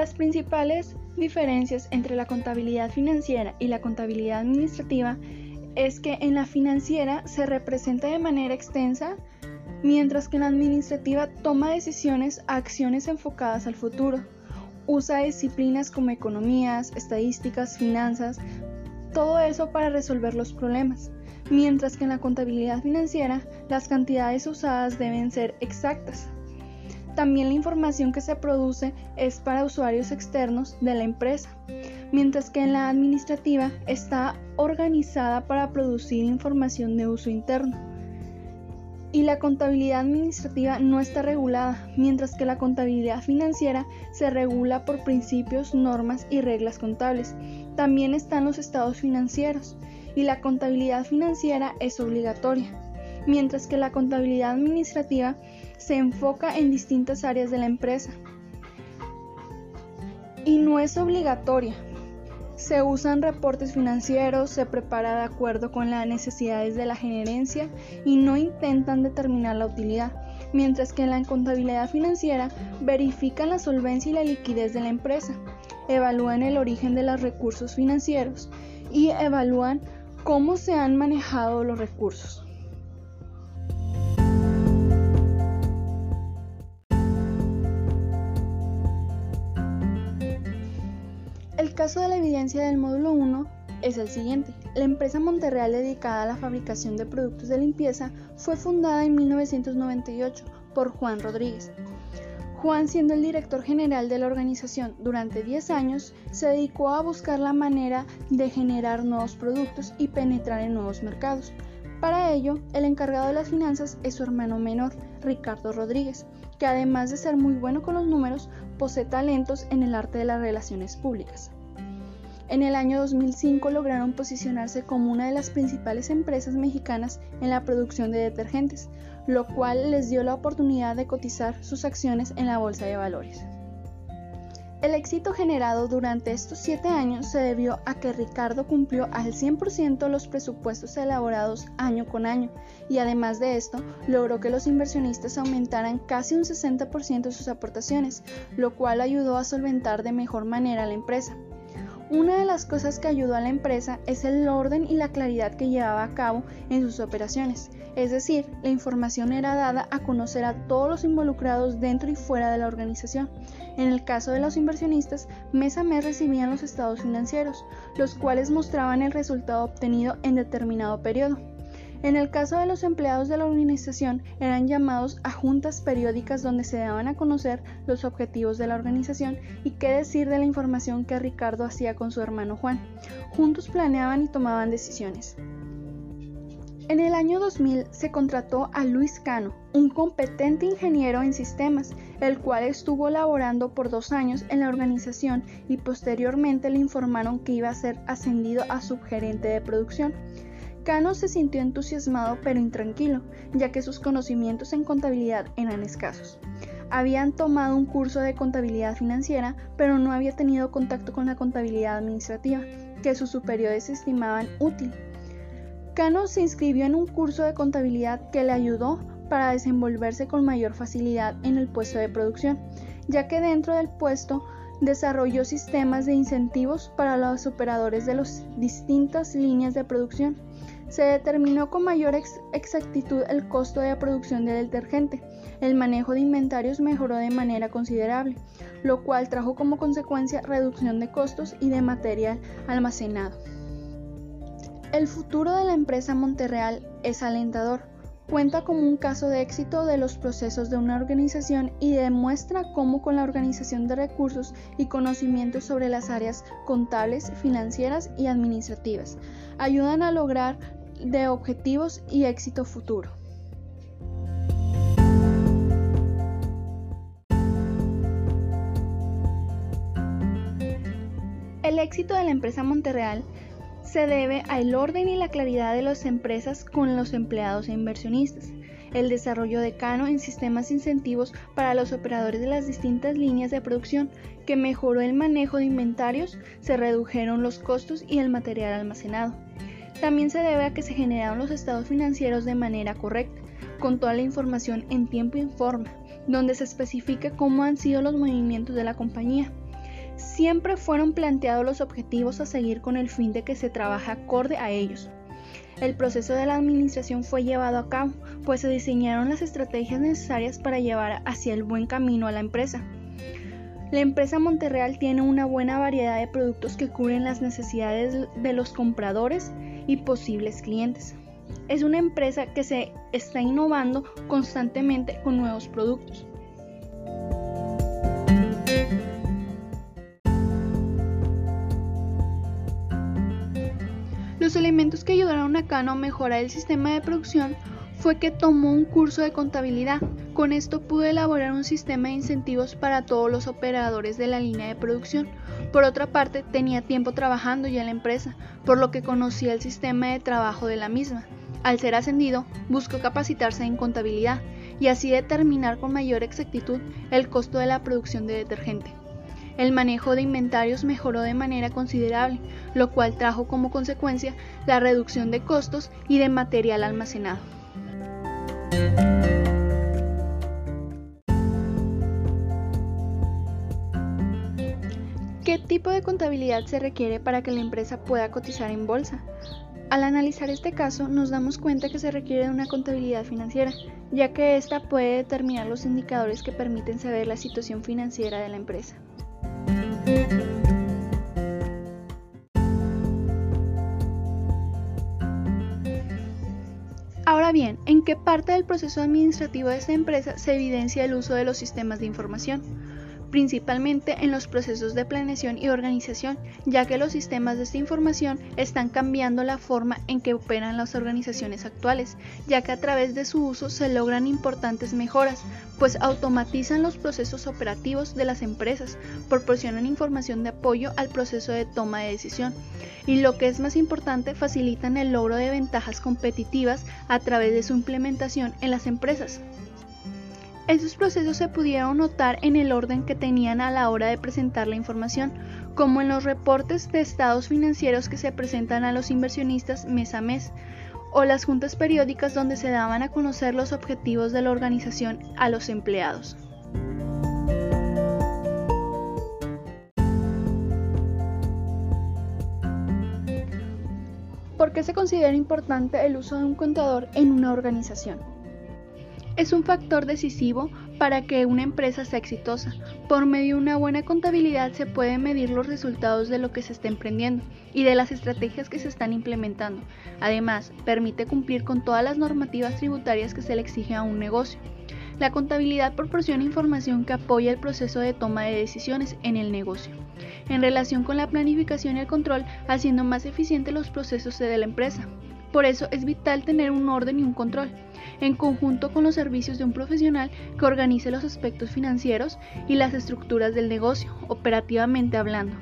Las principales diferencias entre la contabilidad financiera y la contabilidad administrativa es que en la financiera se representa de manera extensa, mientras que en la administrativa toma decisiones acciones enfocadas al futuro. Usa disciplinas como economías, estadísticas, finanzas, todo eso para resolver los problemas, mientras que en la contabilidad financiera las cantidades usadas deben ser exactas. También la información que se produce es para usuarios externos de la empresa, mientras que en la administrativa está organizada para producir información de uso interno. Y la contabilidad administrativa no está regulada, mientras que la contabilidad financiera se regula por principios, normas y reglas contables. También están los estados financieros, y la contabilidad financiera es obligatoria, mientras que la contabilidad administrativa se enfoca en distintas áreas de la empresa. Y no es obligatoria, se usan reportes financieros, se prepara de acuerdo con las necesidades de la gerencia y no intentan determinar la utilidad, mientras que en la contabilidad financiera verifican la solvencia y la liquidez de la empresa, evalúan el origen de los recursos financieros y evalúan cómo se han manejado los recursos. Caso de la evidencia del módulo 1 es el siguiente. La empresa Monterreal dedicada a la fabricación de productos de limpieza fue fundada en 1998 por Juan Rodríguez. Juan, siendo el director general de la organización durante 10 años, se dedicó a buscar la manera de generar nuevos productos y penetrar en nuevos mercados. Para ello, el encargado de las finanzas es su hermano menor, Ricardo Rodríguez, que además de ser muy bueno con los números, posee talentos en el arte de las relaciones públicas. En el año 2005 lograron posicionarse como una de las principales empresas mexicanas en la producción de detergentes, lo cual les dio la oportunidad de cotizar sus acciones en la bolsa de valores. El éxito generado durante estos siete años se debió a que Ricardo cumplió al 100% los presupuestos elaborados año con año y además de esto logró que los inversionistas aumentaran casi un 60% sus aportaciones, lo cual ayudó a solventar de mejor manera la empresa. Una de las cosas que ayudó a la empresa es el orden y la claridad que llevaba a cabo en sus operaciones, es decir, la información era dada a conocer a todos los involucrados dentro y fuera de la organización. En el caso de los inversionistas, mes a mes recibían los estados financieros, los cuales mostraban el resultado obtenido en determinado periodo. En el caso de los empleados de la organización, eran llamados a juntas periódicas donde se daban a conocer los objetivos de la organización y qué decir de la información que Ricardo hacía con su hermano Juan. Juntos planeaban y tomaban decisiones. En el año 2000 se contrató a Luis Cano, un competente ingeniero en sistemas, el cual estuvo laborando por dos años en la organización y posteriormente le informaron que iba a ser ascendido a subgerente de producción. Cano se sintió entusiasmado pero intranquilo, ya que sus conocimientos en contabilidad eran escasos. Habían tomado un curso de contabilidad financiera, pero no había tenido contacto con la contabilidad administrativa, que sus superiores estimaban útil. Cano se inscribió en un curso de contabilidad que le ayudó para desenvolverse con mayor facilidad en el puesto de producción, ya que dentro del puesto desarrolló sistemas de incentivos para los operadores de las distintas líneas de producción se determinó con mayor exactitud el costo de producción del detergente. El manejo de inventarios mejoró de manera considerable, lo cual trajo como consecuencia reducción de costos y de material almacenado. El futuro de la empresa Monterreal es alentador. Cuenta como un caso de éxito de los procesos de una organización y demuestra cómo con la organización de recursos y conocimientos sobre las áreas contables, financieras y administrativas ayudan a lograr de objetivos y éxito futuro. El éxito de la empresa Monterreal se debe al orden y la claridad de las empresas con los empleados e inversionistas, el desarrollo de Cano en sistemas incentivos para los operadores de las distintas líneas de producción, que mejoró el manejo de inventarios, se redujeron los costos y el material almacenado. También se debe a que se generaron los estados financieros de manera correcta, con toda la información en tiempo y forma, donde se especifica cómo han sido los movimientos de la compañía. siempre fueron planteados los objetivos a seguir con el fin de que se trabaje acorde a ellos. El proceso de la administración fue llevado a cabo, pues se diseñaron las estrategias necesarias para llevar hacia el buen camino a la empresa. La empresa Monterreal tiene una buena variedad de productos que cubren las necesidades de los compradores y posibles clientes. Es una empresa que se está innovando constantemente con nuevos productos. Los elementos que ayudaron a Cano a mejorar el sistema de producción fue que tomó un curso de contabilidad. Con esto pudo elaborar un sistema de incentivos para todos los operadores de la línea de producción. Por otra parte, tenía tiempo trabajando ya en la empresa, por lo que conocía el sistema de trabajo de la misma. Al ser ascendido, buscó capacitarse en contabilidad y así determinar con mayor exactitud el costo de la producción de detergente. El manejo de inventarios mejoró de manera considerable, lo cual trajo como consecuencia la reducción de costos y de material almacenado. ¿Qué tipo de contabilidad se requiere para que la empresa pueda cotizar en bolsa? Al analizar este caso, nos damos cuenta que se requiere de una contabilidad financiera, ya que ésta puede determinar los indicadores que permiten saber la situación financiera de la empresa. Ahora bien, ¿en qué parte del proceso administrativo de esta empresa se evidencia el uso de los sistemas de información? Principalmente en los procesos de planeación y organización, ya que los sistemas de esta información están cambiando la forma en que operan las organizaciones actuales, ya que a través de su uso se logran importantes mejoras, pues automatizan los procesos operativos de las empresas, proporcionan información de apoyo al proceso de toma de decisión y lo que es más importante, facilitan el logro de ventajas competitivas a través de su implementación en las empresas. Esos procesos se pudieron notar en el orden que tenían a la hora de presentar la información, como en los reportes de estados financieros que se presentan a los inversionistas mes a mes, o las juntas periódicas donde se daban a conocer los objetivos de la organización a los empleados. ¿Por qué se considera importante el uso de un contador en una organización? Es un factor decisivo para que una empresa sea exitosa. Por medio de una buena contabilidad se pueden medir los resultados de lo que se está emprendiendo y de las estrategias que se están implementando. Además, permite cumplir con todas las normativas tributarias que se le exige a un negocio. La contabilidad proporciona información que apoya el proceso de toma de decisiones en el negocio, en relación con la planificación y el control, haciendo más eficientes los procesos de la empresa. Por eso es vital tener un orden y un control, en conjunto con los servicios de un profesional que organice los aspectos financieros y las estructuras del negocio, operativamente hablando.